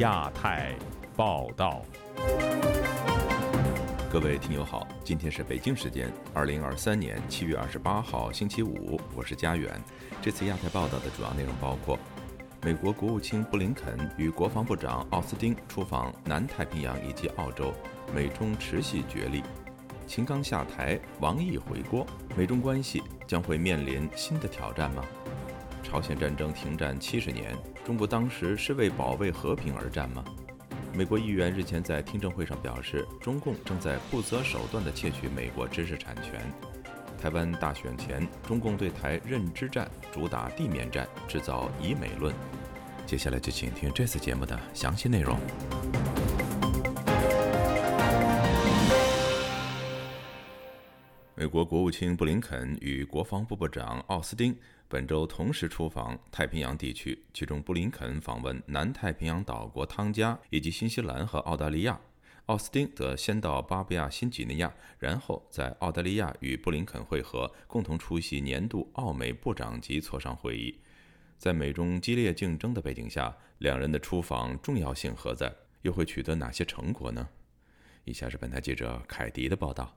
亚太报道，各位听友好，今天是北京时间二零二三年七月二十八号星期五，我是佳远。这次亚太报道的主要内容包括：美国国务卿布林肯与国防部长奥斯汀出访南太平洋以及澳洲，美中持续角力；秦刚下台，王毅回国，美中关系将会面临新的挑战吗？朝鲜战争停战七十年，中国当时是为保卫和平而战吗？美国议员日前在听证会上表示，中共正在不择手段地窃取美国知识产权。台湾大选前，中共对台认知战，主打地面战，制造以美论。接下来就请听这次节目的详细内容。美国国务卿布林肯与国防部部长奥斯汀本周同时出访太平洋地区，其中布林肯访问南太平洋岛国汤加以及新西兰和澳大利亚，奥斯汀则先到巴布亚新几内亚，然后在澳大利亚与布林肯会合，共同出席年度澳美部长级磋商会议。在美中激烈竞争的背景下，两人的出访重要性何在？又会取得哪些成果呢？以下是本台记者凯迪的报道。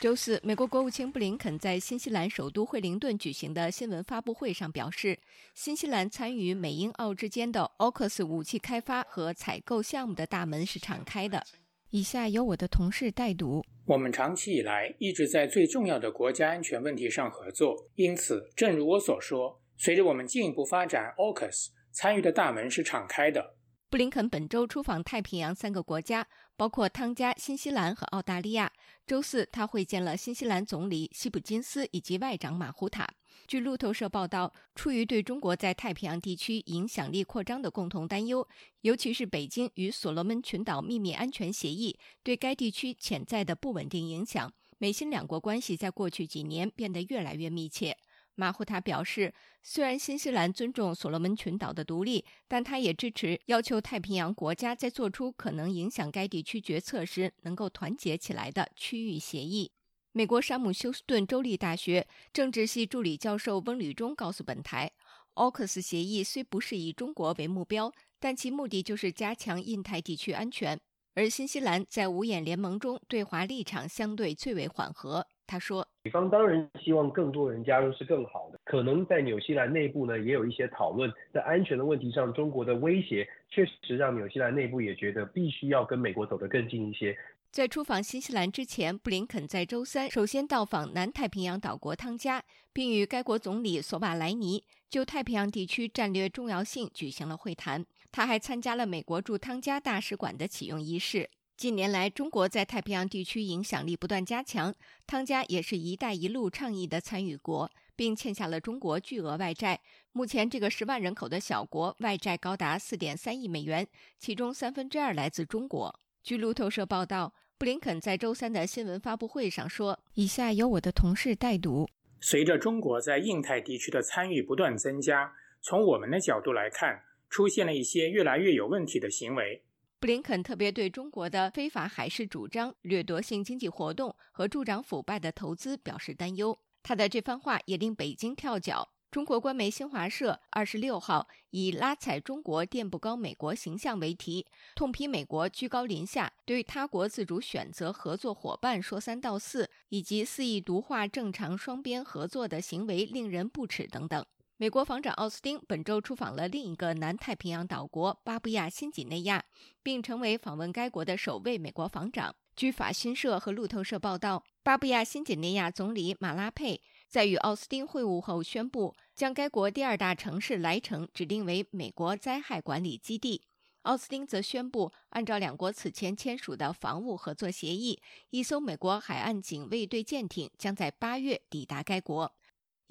周四，美国国务卿布林肯在新西兰首都惠灵顿举行的新闻发布会上表示，新西兰参与美英澳之间的 AUKUS 武器开发和采购项目的大门是敞开的。以下由我的同事代读。我们长期以来一直在最重要的国家安全问题上合作，因此，正如我所说，随着我们进一步发展 AUKUS，参与的大门是敞开的。布林肯本周出访太平洋三个国家，包括汤加、新西兰和澳大利亚。周四，他会见了新西兰总理希普金斯以及外长马胡塔。据路透社报道，出于对中国在太平洋地区影响力扩张的共同担忧，尤其是北京与所罗门群岛秘密安全协议对该地区潜在的不稳定影响，美新两国关系在过去几年变得越来越密切。马胡塔表示，虽然新西兰尊重所罗门群岛的独立，但他也支持要求太平洋国家在做出可能影响该地区决策时能够团结起来的区域协议。美国山姆休斯顿州立大学政治系助理教授翁吕中告诉本台，AUKUS 协议虽不是以中国为目标，但其目的就是加强印太地区安全。而新西兰在五眼联盟中对华立场相对最为缓和。他说：“美方当然希望更多人加入是更好的，可能在纽西兰内部呢也有一些讨论，在安全的问题上，中国的威胁确实让纽西兰内部也觉得必须要跟美国走得更近一些。”在出访新西兰之前，布林肯在周三首先到访南太平洋岛国汤加，并与该国总理索瓦莱尼就太平洋地区战略重要性举行了会谈。他还参加了美国驻汤加大使馆的启用仪式。近年来，中国在太平洋地区影响力不断加强，汤加也是一带一路倡议的参与国，并欠下了中国巨额外债。目前，这个十万人口的小国外债高达四点三亿美元，其中三分之二来自中国。据路透社报道，布林肯在周三的新闻发布会上说：“以下由我的同事代读。随着中国在印太地区的参与不断增加，从我们的角度来看，出现了一些越来越有问题的行为。”布林肯特别对中国的非法海事主张、掠夺性经济活动和助长腐败的投资表示担忧。他的这番话也令北京跳脚。中国官媒新华社二十六号以“拉踩中国垫不高美国形象”为题，痛批美国居高临下，对他国自主选择合作伙伴说三道四，以及肆意毒化正常双边合作的行为令人不齿等等。美国防长奥斯汀本周出访了另一个南太平洋岛国巴布亚新几内亚，并成为访问该国的首位美国防长。据法新社和路透社报道，巴布亚新几内亚总理马拉佩在与奥斯汀会晤后宣布，将该国第二大城市莱城指定为美国灾害管理基地。奥斯汀则宣布，按照两国此前签署的防务合作协议，一艘美国海岸警卫队舰艇将在八月抵达该国。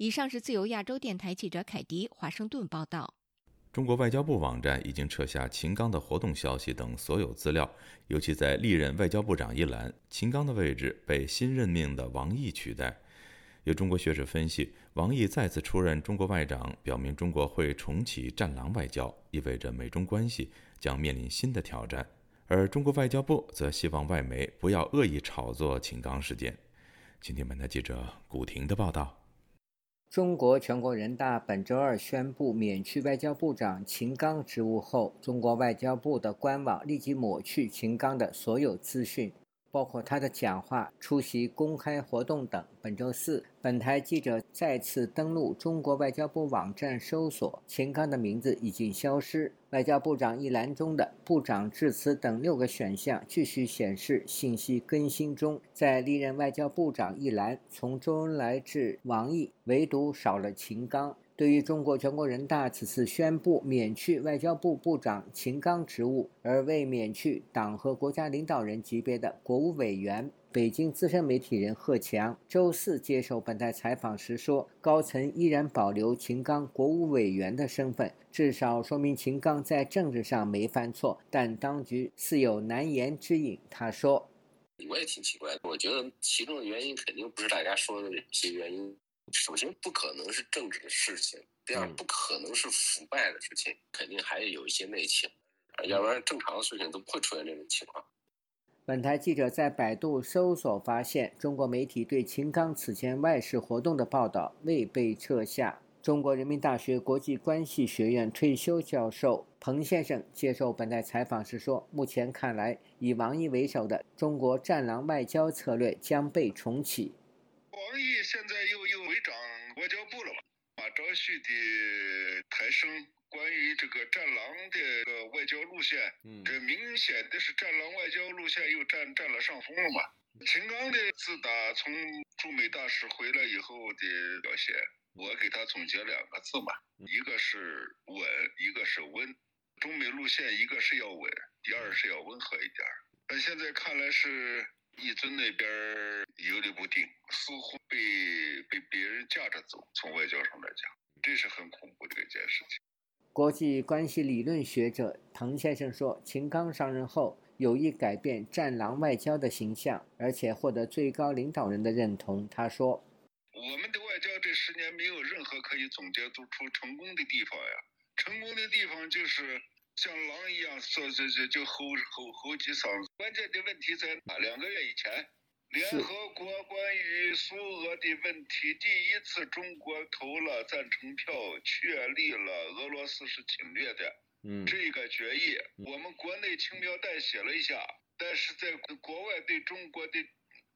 以上是自由亚洲电台记者凯迪华盛顿报道。中国外交部网站已经撤下秦刚的活动消息等所有资料，尤其在历任外交部长一栏，秦刚的位置被新任命的王毅取代。有中国学者分析，王毅再次出任中国外长，表明中国会重启“战狼外交”，意味着美中关系将面临新的挑战。而中国外交部则希望外媒不要恶意炒作秦刚事件。请听本台记者古婷的报道。中国全国人大本周二宣布免去外交部长秦刚职务后，中国外交部的官网立即抹去秦刚的所有资讯。包括他的讲话、出席公开活动等。本周四，本台记者再次登录中国外交部网站搜索，秦刚的名字已经消失。外交部长一栏中的“部长致辞”等六个选项继续显示信息更新中。在历任外交部长一栏，从周恩来至王毅，唯独少了秦刚。对于中国全国人大此次宣布免去外交部部长秦刚职务，而未免去党和国家领导人级别的国务委员，北京资深媒体人贺强周四接受本台采访时说：“高层依然保留秦刚国务委员的身份，至少说明秦刚在政治上没犯错，但当局似有难言之隐。”他说：“我也挺奇怪的，我觉得其中的原因肯定不是大家说的这些原因。”首先不可能是政治的事情，第二不可能是腐败的事情，肯定还有一些内情，要不然正常的事情都不会出现这种情况。本台记者在百度搜索发现，中国媒体对秦刚此前外事活动的报道未被撤下。中国人民大学国际关系学院退休教授彭先生接受本台采访时说：“目前看来，以王毅为首的中国‘战狼’外交策略将被重启。”王毅现在又交部了嘛？马朝旭的抬升，关于这个“战狼”的个外交路线，嗯，这明显的是“战狼”外交路线又占占了上风了嘛？秦刚的自打从驻美大使回来以后的表现，我给他总结两个字嘛，一个是稳，一个是温。中美路线，一个是要稳，第二是要温和一点。但现在看来是。一尊那边游离不定，似乎被被别人架着走。从外交上来讲，这是很恐怖的一件事情。国际关系理论学者唐先生说：“秦刚上任后有意改变‘战狼’外交的形象，而且获得最高领导人的认同。”他说：“我们的外交这十年没有任何可以总结出成功的地方呀，成功的地方就是。”像狼一样说这这就吼吼吼几嗓子。关键的问题在哪？两个月以前，联合国关于苏俄的问题，第一次中国投了赞成票，确立了俄罗斯是侵略的。嗯，这个决议，我们国内轻描淡写了一下，但是在国外对中国的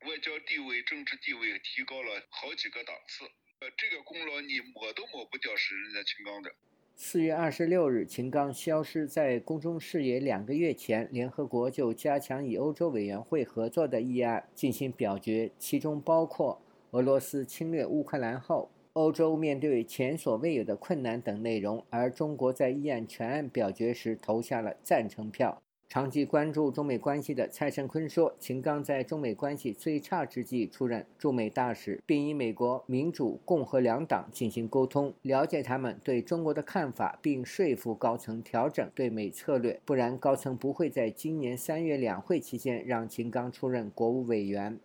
外交地位、政治地位提高了好几个档次。呃，这个功劳你抹都抹不掉，是人家秦刚的。四月二十六日，秦刚消失在公众视野。两个月前，联合国就加强与欧洲委员会合作的议案进行表决，其中包括俄罗斯侵略乌克兰后，欧洲面对前所未有的困难等内容。而中国在议案全案表决时投下了赞成票。长期关注中美关系的蔡胜坤说：“秦刚在中美关系最差之际出任驻美大使，并与美国民主、共和两党进行沟通，了解他们对中国的看法，并说服高层调整对美策略。不然，高层不会在今年三月两会期间让秦刚出任国务委员。”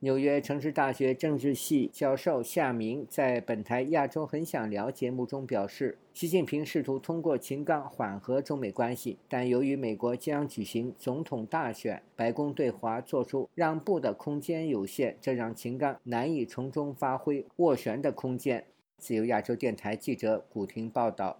纽约城市大学政治系教授夏明在本台《亚洲很想聊》节目中表示，习近平试图通过秦刚缓和中美关系，但由于美国将举行总统大选，白宫对华做出让步的空间有限，这让秦刚难以从中发挥斡旋的空间。自由亚洲电台记者古婷报道。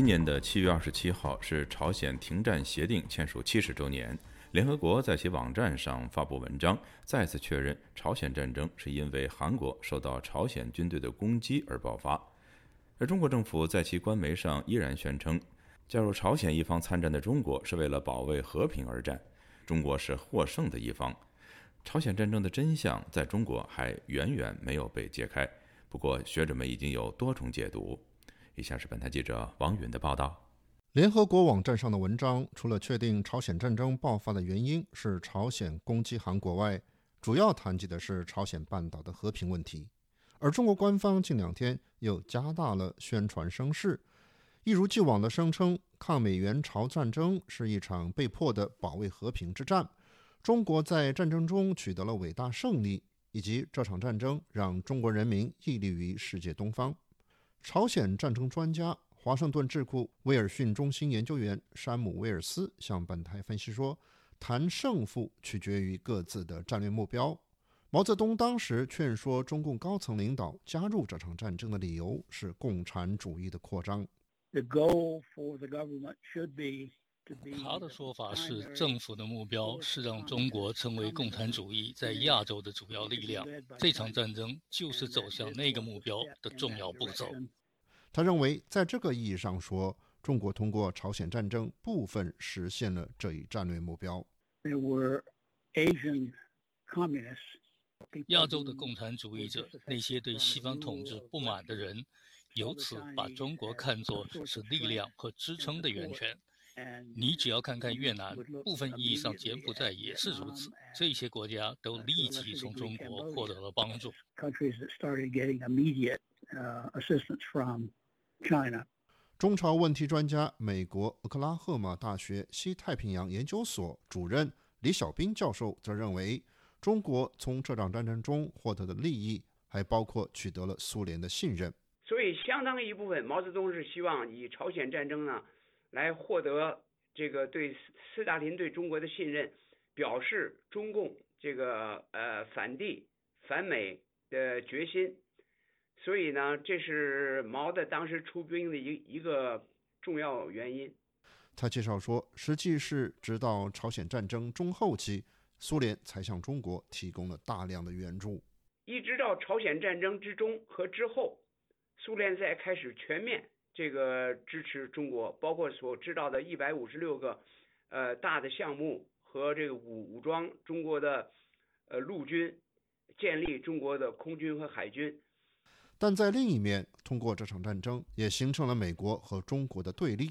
今年的七月二十七号是朝鲜停战协定签署七十周年。联合国在其网站上发布文章，再次确认朝鲜战争是因为韩国受到朝鲜军队的攻击而爆发。而中国政府在其官媒上依然宣称，加入朝鲜一方参战的中国是为了保卫和平而战，中国是获胜的一方。朝鲜战争的真相在中国还远远没有被揭开，不过学者们已经有多重解读。以下是本台记者王允的报道。联合国网站上的文章，除了确定朝鲜战争爆发的原因是朝鲜攻击韩国外，主要谈及的是朝鲜半岛的和平问题。而中国官方近两天又加大了宣传声势，一如既往地声称抗美援朝战争是一场被迫的保卫和平之战，中国在战争中取得了伟大胜利，以及这场战争让中国人民屹立于世界东方。朝鲜战争专家、华盛顿智库威尔逊中心研究员山姆·威尔斯向本台分析说：“谈胜负取决于各自的战略目标。”毛泽东当时劝说中共高层领导加入这场战争的理由是共产主义的扩张。他的说法是，政府的目标是让中国成为共产主义在亚洲的主要力量。这场战争就是走向那个目标的重要步骤。他认为，在这个意义上说，中国通过朝鲜战争部分实现了这一战略目标。亚洲的共产主义者，那些对西方统治不满的人，由此把中国看作是力量和支撑的源泉。你只要看看越南，部分意义上柬埔寨也是如此。这些国家都立即从中国获得了帮助。中朝问题专家、美国俄克拉荷马大学西太平洋研究所主任李小兵教授则认为。中国从这场战争中获得的利益，还包括取得了苏联的信任。所以，相当一部分，毛泽东是希望以朝鲜战争呢，来获得这个对斯大林对中国的信任，表示中共这个呃反帝反美的决心。所以呢，这是毛的当时出兵的一一个重要原因。他介绍说，实际是直到朝鲜战争中后期。苏联才向中国提供了大量的援助，一直到朝鲜战争之中和之后，苏联才开始全面这个支持中国，包括所知道的一百五十六个呃大的项目和这个武武装中国的呃陆军，建立中国的空军和海军。但在另一面，通过这场战争也形成了美国和中国的对立。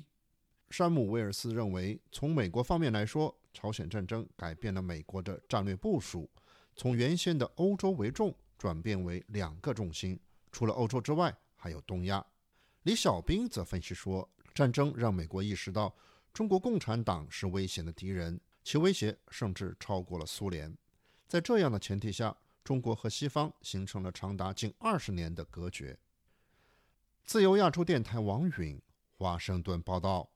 山姆·威尔斯认为，从美国方面来说，朝鲜战争改变了美国的战略部署，从原先的欧洲为重转变为两个重心，除了欧洲之外，还有东亚。李小兵则分析说，战争让美国意识到中国共产党是危险的敌人，其威胁甚至超过了苏联。在这样的前提下，中国和西方形成了长达近二十年的隔绝。自由亚洲电台王允华盛顿报道。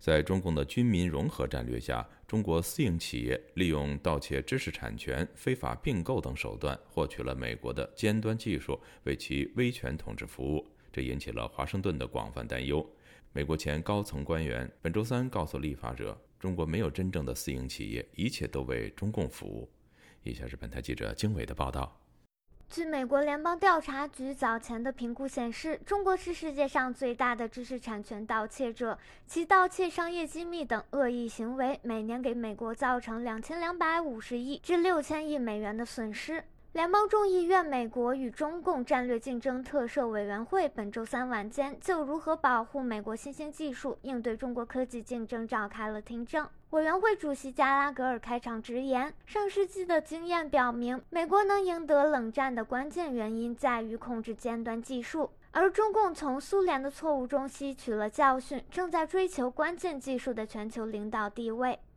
在中共的军民融合战略下，中国私营企业利用盗窃知识产权、非法并购等手段，获取了美国的尖端技术，为其威权统治服务，这引起了华盛顿的广泛担忧。美国前高层官员本周三告诉立法者：“中国没有真正的私营企业，一切都为中共服务。”以下是本台记者经纬的报道。据美国联邦调查局早前的评估显示，中国是世界上最大的知识产权盗窃者，其盗窃商业机密等恶意行为每年给美国造成两千两百五十亿至六千亿美元的损失。联邦众议院美国与中共战略竞争特设委员会本周三晚间就如何保护美国新兴技术应对中国科技竞争召开了听证。委员会主席加拉格尔开场直言：“上世纪的经验表明，美国能赢得冷战的关键原因在于控制尖端技术，而中共从苏联的错误中吸取了教训，正在追求关键技术的全球领导地位。”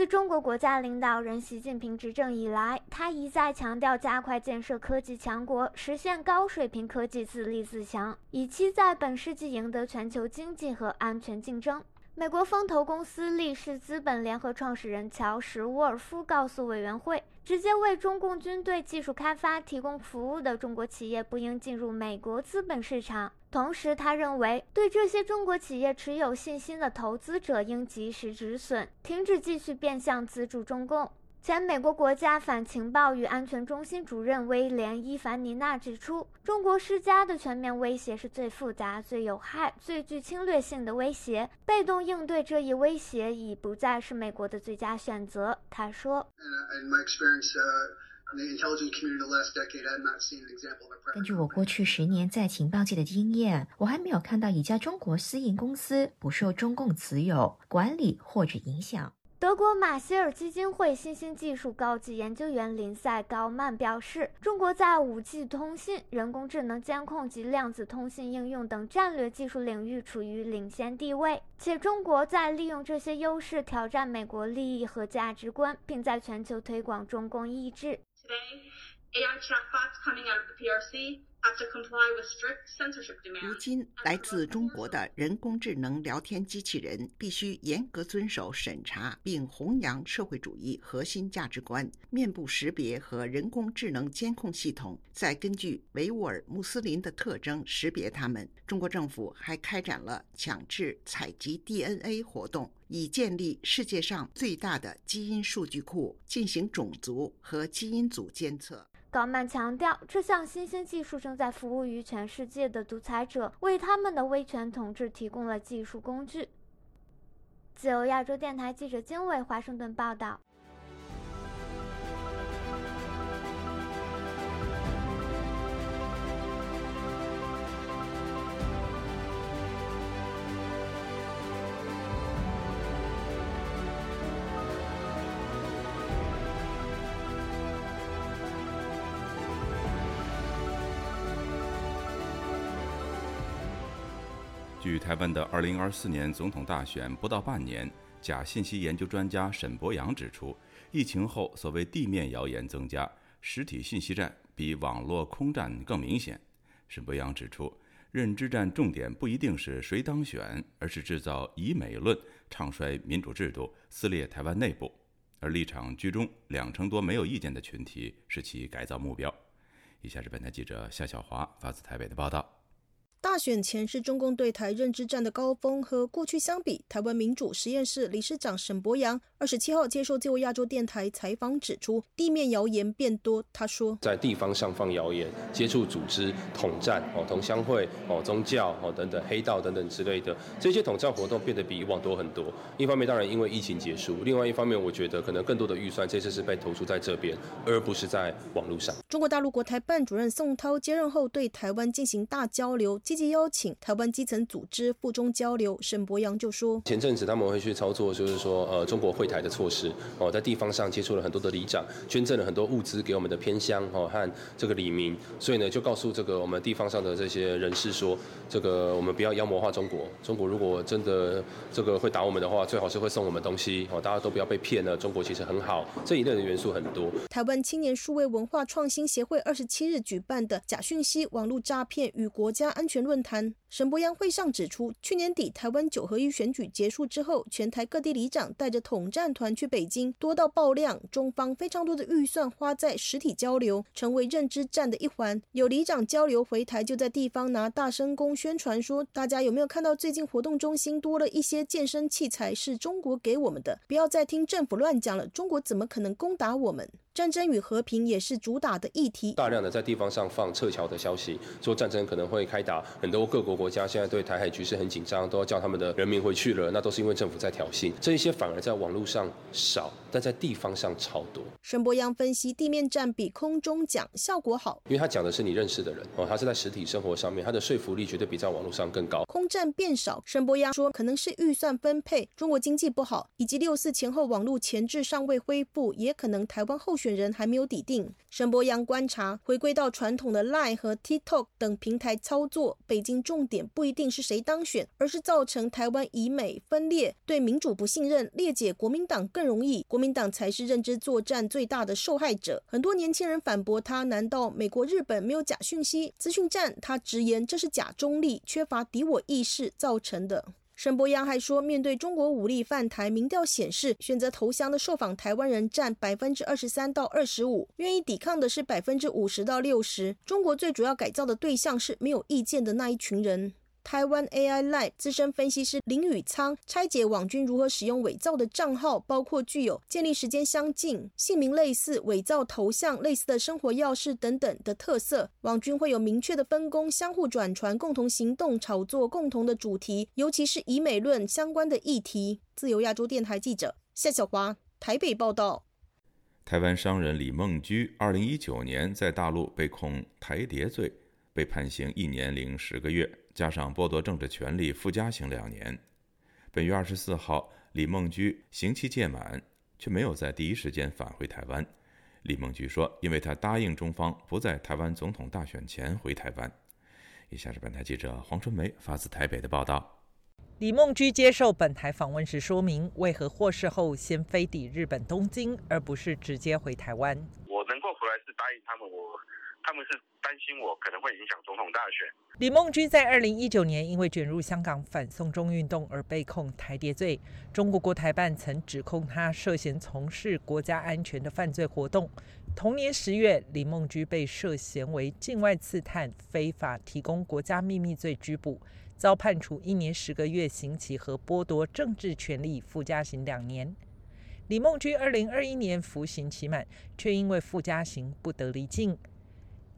自中国国家领导人习近平执政以来，他一再强调加快建设科技强国，实现高水平科技自立自强，以期在本世纪赢得全球经济和安全竞争。美国风投公司力士资本联合创始人乔什·沃尔夫告诉委员会。直接为中共军队技术开发提供服务的中国企业不应进入美国资本市场。同时，他认为对这些中国企业持有信心的投资者应及时止损，停止继续变相资助中共。前美国国家反情报与安全中心主任威廉·伊凡尼娜指出，中国施加的全面威胁是最复杂、最有害、最具侵略性的威胁。被动应对这一威胁已不再是美国的最佳选择。他说。根据我过去十年在情报界的经验，我还没有看到一家中国私营公司不受中共持有、管理或者影响。德国马歇尔基金会新兴技术高级研究员林赛高曼表示，中国在 5G 通信、人工智能监控及量子通信应用等战略技术领域处于领先地位，且中国在利用这些优势挑战美国利益和价值观，并在全球推广中共意志。如今，来自中国的人工智能聊天机器人必须严格遵守审查，并弘扬社会主义核心价值观。面部识别和人工智能监控系统再根据维吾尔穆斯林的特征识别他们。中国政府还开展了强制采集 DNA 活动，以建立世界上最大的基因数据库，进行种族和基因组监测。高曼强调，这项新兴技术正在服务于全世界的独裁者，为他们的威权统治提供了技术工具。自由亚洲电台记者金伟华盛顿报道。台湾的2024年总统大选不到半年，假信息研究专家沈博阳指出，疫情后所谓地面谣言增加，实体信息战比网络空战更明显。沈博阳指出，认知战重点不一定是谁当选，而是制造以美论，唱衰民主制度，撕裂台湾内部。而立场居中、两成多没有意见的群体是其改造目标。以下是本台记者夏小华发自台北的报道。大选前是中共对台认知战的高峰，和过去相比，台湾民主实验室理事长沈博阳二十七号接受自由亚洲电台采访指出，地面谣言变多。他说，在地方上放谣言，接触组织、统战、哦同乡会、哦宗教、哦等等黑道等等之类的这些统战活动变得比以往多很多。一方面，当然因为疫情结束；另外一方面，我觉得可能更多的预算这次是被投出在这边，而不是在网络上。中国大陆国台办主任宋涛接任后，对台湾进行大交流。积极邀请台湾基层组织附中交流，沈博阳就说：前阵子他们会去操作，就是说呃中国会台的措施哦，在地方上接触了很多的里长，捐赠了很多物资给我们的偏乡哦和这个里民，所以呢就告诉这个我们地方上的这些人士说，这个我们不要妖魔化中国，中国如果真的这个会打我们的话，最好是会送我们东西哦，大家都不要被骗了，中国其实很好，这一类的元素很多。台湾青年数位文化创新协会二十七日举办的假讯息网络诈骗与国家安全论坛。沈博阳会上指出，去年底台湾九合一选举结束之后，全台各地里长带着统战团去北京，多到爆量。中方非常多的预算花在实体交流，成为认知战的一环。有里长交流回台，就在地方拿大声公宣传说：“大家有没有看到最近活动中心多了一些健身器材，是中国给我们的？不要再听政府乱讲了，中国怎么可能攻打我们？”战争与和平也是主打的议题。大量的在地方上放撤侨的消息，说战争可能会开打，很多各国国家现在对台海局势很紧张，都要叫他们的人民回去了，那都是因为政府在挑衅。这一些反而在网络上少，但在地方上超多。沈博阳分析，地面战比空中讲效果好，因为他讲的是你认识的人哦，他是在实体生活上面，他的说服力绝对比在网络上更高。空战变少，沈博阳说，可能是预算分配，中国经济不好，以及六四前后网络前置尚未恢复，也可能台湾候选人还没有抵定。沈博阳观察，回归到传统的 Line 和 TikTok 等平台操作，北京重点不一定是谁当选，而是造成台湾以美分裂，对民主不信任，裂解国民党更容易，国民党才是认知作战最大的受害者。很多年轻人反驳他，难道美国、日本没有假讯息资讯站？他直言这是假中立，缺乏敌我意识造成的。沈博阳还说，面对中国武力犯台，民调显示，选择投降的受访台湾人占百分之二十三到二十五，愿意抵抗的是百分之五十到六十。中国最主要改造的对象是没有意见的那一群人。台湾 AI Live 资深分析师林宇仓拆解网军如何使用伪造的账号，包括具有建立时间相近、姓名类似、伪造头像类似的生活钥匙等等的特色。网军会有明确的分工，相互转传，共同行动，炒作共同的主题，尤其是以美论相关的议题。自由亚洲电台记者夏小华台北报道。台湾商人李梦居，二零一九年在大陆被控台谍罪，被判刑一年零十个月，加上剥夺政治权利附加刑两年。本月二十四号，李梦居刑期届满，却没有在第一时间返回台湾。李梦居说：“因为他答应中方不在台湾总统大选前回台湾。”以下是本台记者黄春梅发自台北的报道。李梦居接受本台访问时说明，为何获释后先飞抵日本东京，而不是直接回台湾。我能够回来是答应他们，我他们是担心我可能会影响总统大选。李梦居在二零一九年因为卷入香港反送中运动而被控台谍罪，中国国台办曾指控他涉嫌从事国家安全的犯罪活动。同年十月，李梦居被涉嫌为境外刺探、非法提供国家秘密罪拘捕。遭判处一年十个月刑期和剥夺政治权利附加刑两年。李梦居二零二一年服刑期满，却因为附加刑不得离境。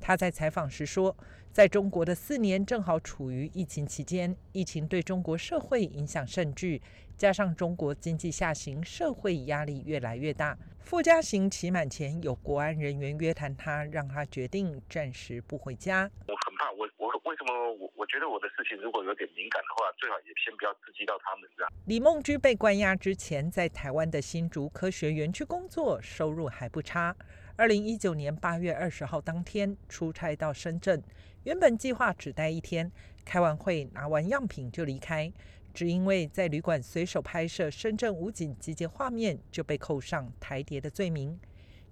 他在采访时说，在中国的四年正好处于疫情期间，疫情对中国社会影响甚巨，加上中国经济下行，社会压力越来越大。附加刑期满前，有国安人员约谈他，让他决定暂时不回家。我很怕，我我为什么我我觉得我的事情如果有点敏感的话，最好也先不要刺激到他们这样。李梦居被关押之前，在台湾的新竹科学园区工作，收入还不差。二零一九年八月二十号当天出差到深圳，原本计划只待一天，开完会拿完样品就离开。只因为在旅馆随手拍摄深圳武警集结画面，就被扣上台谍的罪名。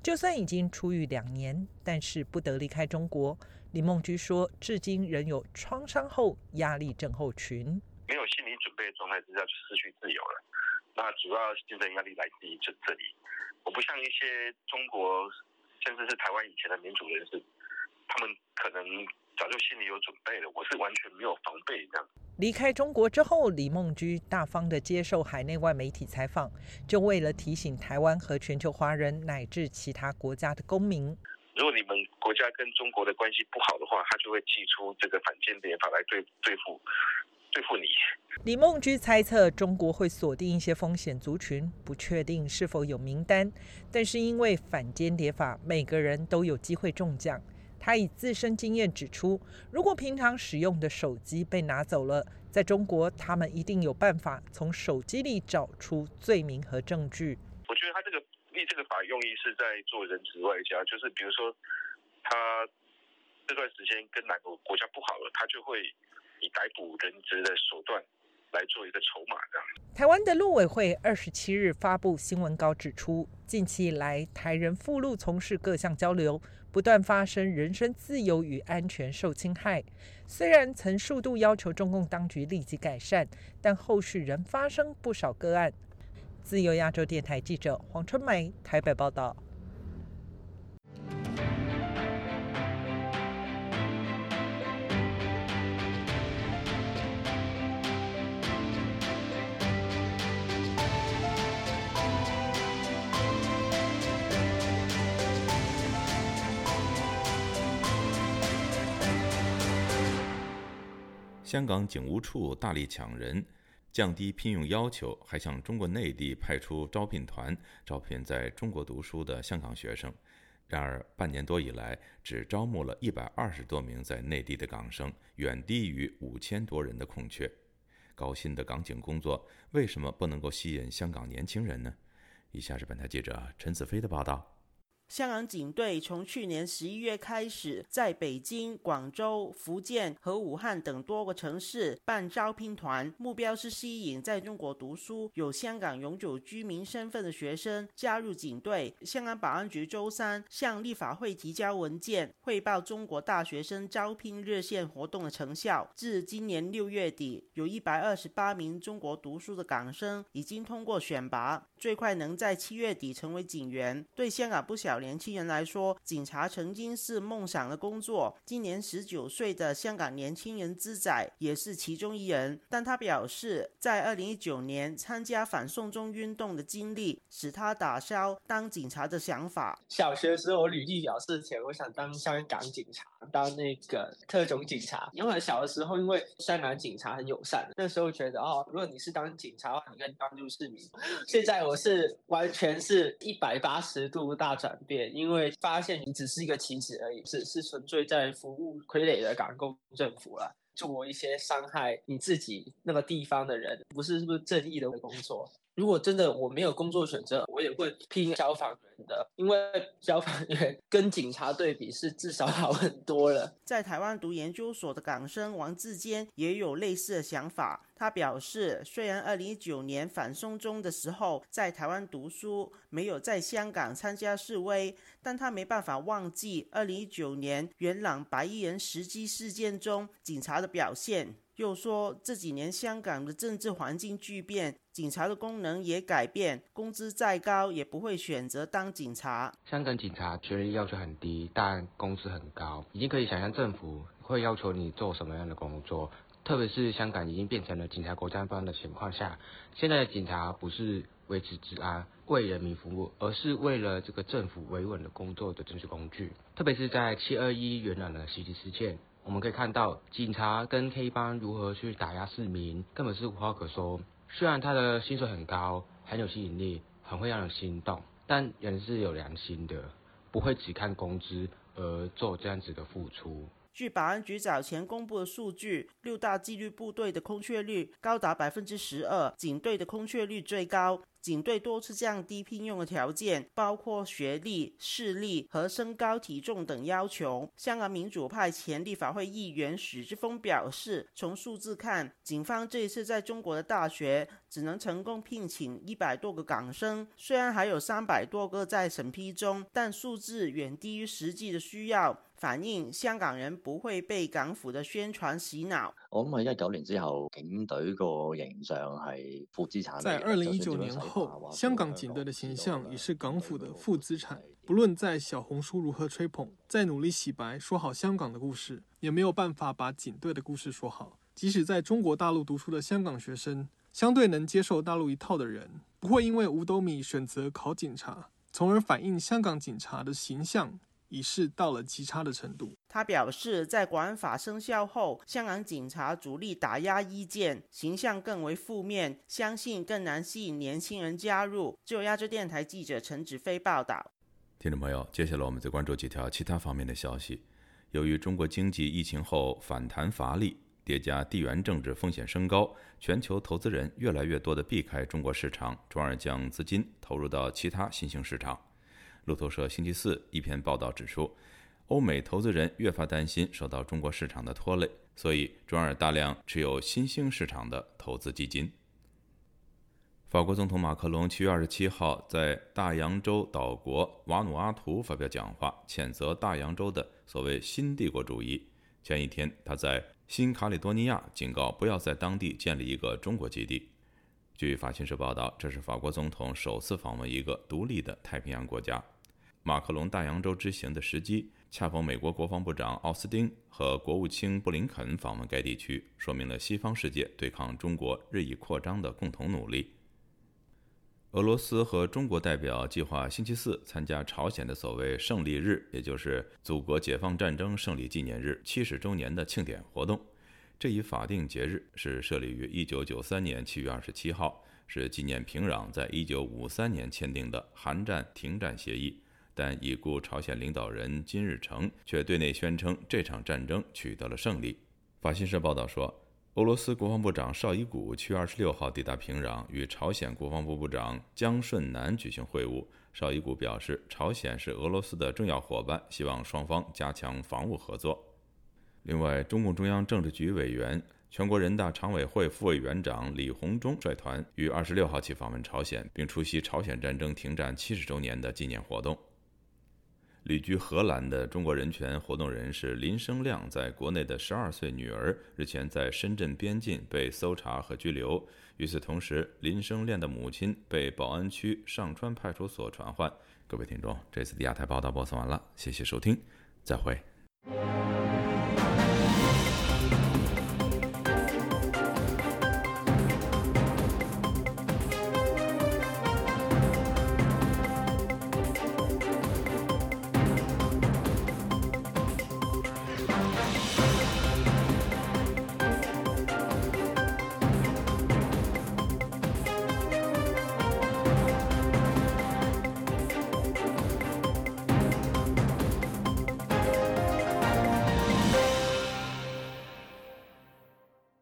就算已经出狱两年，但是不得离开中国。李梦居说，至今仍有创伤后压力症候群。没有心理准备的状态之下就失去自由了。那主要精神压力来自于这这里。我不像一些中国甚至是台湾以前的民主人士，他们可能。早就心里有准备了，我是完全没有防备这样。离开中国之后，李梦居大方的接受海内外媒体采访，就为了提醒台湾和全球华人乃至其他国家的公民：如果你们国家跟中国的关系不好的话，他就会寄出这个反间谍法来对对付对付你。李梦居猜测中国会锁定一些风险族群，不确定是否有名单，但是因为反间谍法，每个人都有机会中奖。他以自身经验指出，如果平常使用的手机被拿走了，在中国他们一定有办法从手机里找出罪名和证据。我觉得他这个立这个法用意是在做人质外交，就是比如说他这段时间跟哪个国家不好了，他就会以逮捕人质的手段来做一个筹码。这样。台湾的陆委会二十七日发布新闻稿指出，近期以来台人赴陆从事各项交流。不断发生人身自由与安全受侵害，虽然曾数度要求中共当局立即改善，但后续仍发生不少个案。自由亚洲电台记者黄春梅台北报道。香港警务处大力抢人，降低聘用要求，还向中国内地派出招聘团招聘在中国读书的香港学生。然而，半年多以来，只招募了一百二十多名在内地的港生，远低于五千多人的空缺。高薪的港警工作为什么不能够吸引香港年轻人呢？以下是本台记者陈子飞的报道。香港警队从去年十一月开始，在北京、广州、福建和武汉等多个城市办招聘团，目标是吸引在中国读书、有香港永久居民身份的学生加入警队。香港保安局周三向立法会提交文件，汇报中国大学生招聘热线活动的成效。至今年六月底，有一百二十八名中国读书的港生已经通过选拔，最快能在七月底成为警员。对香港不小。年轻人来说，警察曾经是梦想的工作。今年十九岁的香港年轻人之仔也是其中一人。但他表示，在二零一九年参加反送中运动的经历，使他打消当警察的想法。小学时候，我履历表示前我想当香港警察，当那个特种警察。因为小的时候，因为香港警察很友善，那时候觉得哦，如果你是当警察的话，你可以帮助市民。现在我是完全是一百八十度大转因为发现你只是一个棋子而已，只是纯粹在服务傀儡的港共政府了，做一些伤害你自己那个地方的人，不是是不是正义的工作？如果真的我没有工作选择，我也会拼消防员的，因为消防员 跟警察对比是至少好很多了。在台湾读研究所的港生王志坚也有类似的想法。他表示，虽然二零一九年反送中的时候在台湾读书，没有在香港参加示威，但他没办法忘记二零一九年元朗白衣人袭击事件中警察的表现。又说这几年香港的政治环境巨变，警察的功能也改变，工资再高也不会选择当警察。香港警察学历要求很低，但工资很高，已经可以想象政府会要求你做什么样的工作。特别是香港已经变成了警察国家班的情况下，现在的警察不是维持治安、为人民服务，而是为了这个政府维稳的工作的政治工具。特别是在七二一元朗的袭击事件。我们可以看到，警察跟黑帮如何去打压市民，根本是无话可说。虽然他的薪水很高，很有吸引力，很会让人心动，但人是有良心的，不会只看工资而做这样子的付出。据保安局早前公布的数据，六大纪律部队的空缺率高达百分之十二，警队的空缺率最高。警队多次降低聘用的条件，包括学历、视力和身高体重等要求。香港民主派前立法会议员许志峰表示，从数字看，警方这一次在中国的大学只能成功聘请一百多个港生，虽然还有三百多个在审批中，但数字远低于实际的需要。反映香港人不會被港府的宣傳洗腦。我諗喺一九年之後，警隊個形象係負資產。在二零一九年後，香港警隊的形象已是港府的負資產。不論在小紅書如何吹捧，再努力洗白，說好香港的故事，也沒有辦法把警隊的故事說好。即使在中國大陸讀書的香港學生，相對能接受大陸一套的人，不會因為五斗米選擇考警察，從而反映香港警察的形象。已是到了极差的程度。他表示，在国安法生效后，香港警察主力打压意见，形象更为负面，相信更难吸引年轻人加入。就亚洲电台记者陈子飞报道。听众朋友，接下来我们再关注几条其他方面的消息。由于中国经济疫情后反弹乏力，叠加地缘政治风险升高，全球投资人越来越多地避开中国市场，转而将资金投入到其他新兴市場。路透社星期四一篇报道指出，欧美投资人越发担心受到中国市场的拖累，所以转而大量持有新兴市场的投资基金。法国总统马克龙七月二十七号在大洋洲岛国瓦努阿图发表讲话，谴责大洋洲的所谓新帝国主义。前一天，他在新卡里多尼亚警告不要在当地建立一个中国基地。据法新社报道，这是法国总统首次访问一个独立的太平洋国家。马克龙大洋洲之行的时机恰逢美国国防部长奥斯汀和国务卿布林肯访问该地区，说明了西方世界对抗中国日益扩张的共同努力。俄罗斯和中国代表计划星期四参加朝鲜的所谓“胜利日，也就是祖国解放战争胜利纪念日七十周年的庆典活动。这一法定节日是设立于一九九三年七月二十七号，是纪念平壤在一九五三年签订的韩战停战协议。但已故朝鲜领导人金日成却对内宣称这场战争取得了胜利。法新社报道说，俄罗斯国防部长绍伊古七月二十六号抵达平壤，与朝鲜国防部部长姜顺南举行会晤。绍伊古表示，朝鲜是俄罗斯的重要伙伴，希望双方加强防务合作。另外，中共中央政治局委员、全国人大常委会副委员长李鸿忠率团于二十六号起访问朝鲜，并出席朝鲜战争停战七十周年的纪念活动。旅居荷兰的中国人权活动人士林生亮在国内的十二岁女儿日前在深圳边境被搜查和拘留。与此同时，林生亮的母亲被宝安区上川派出所传唤。各位听众，这次的亚太报道播送完了，谢谢收听，再会。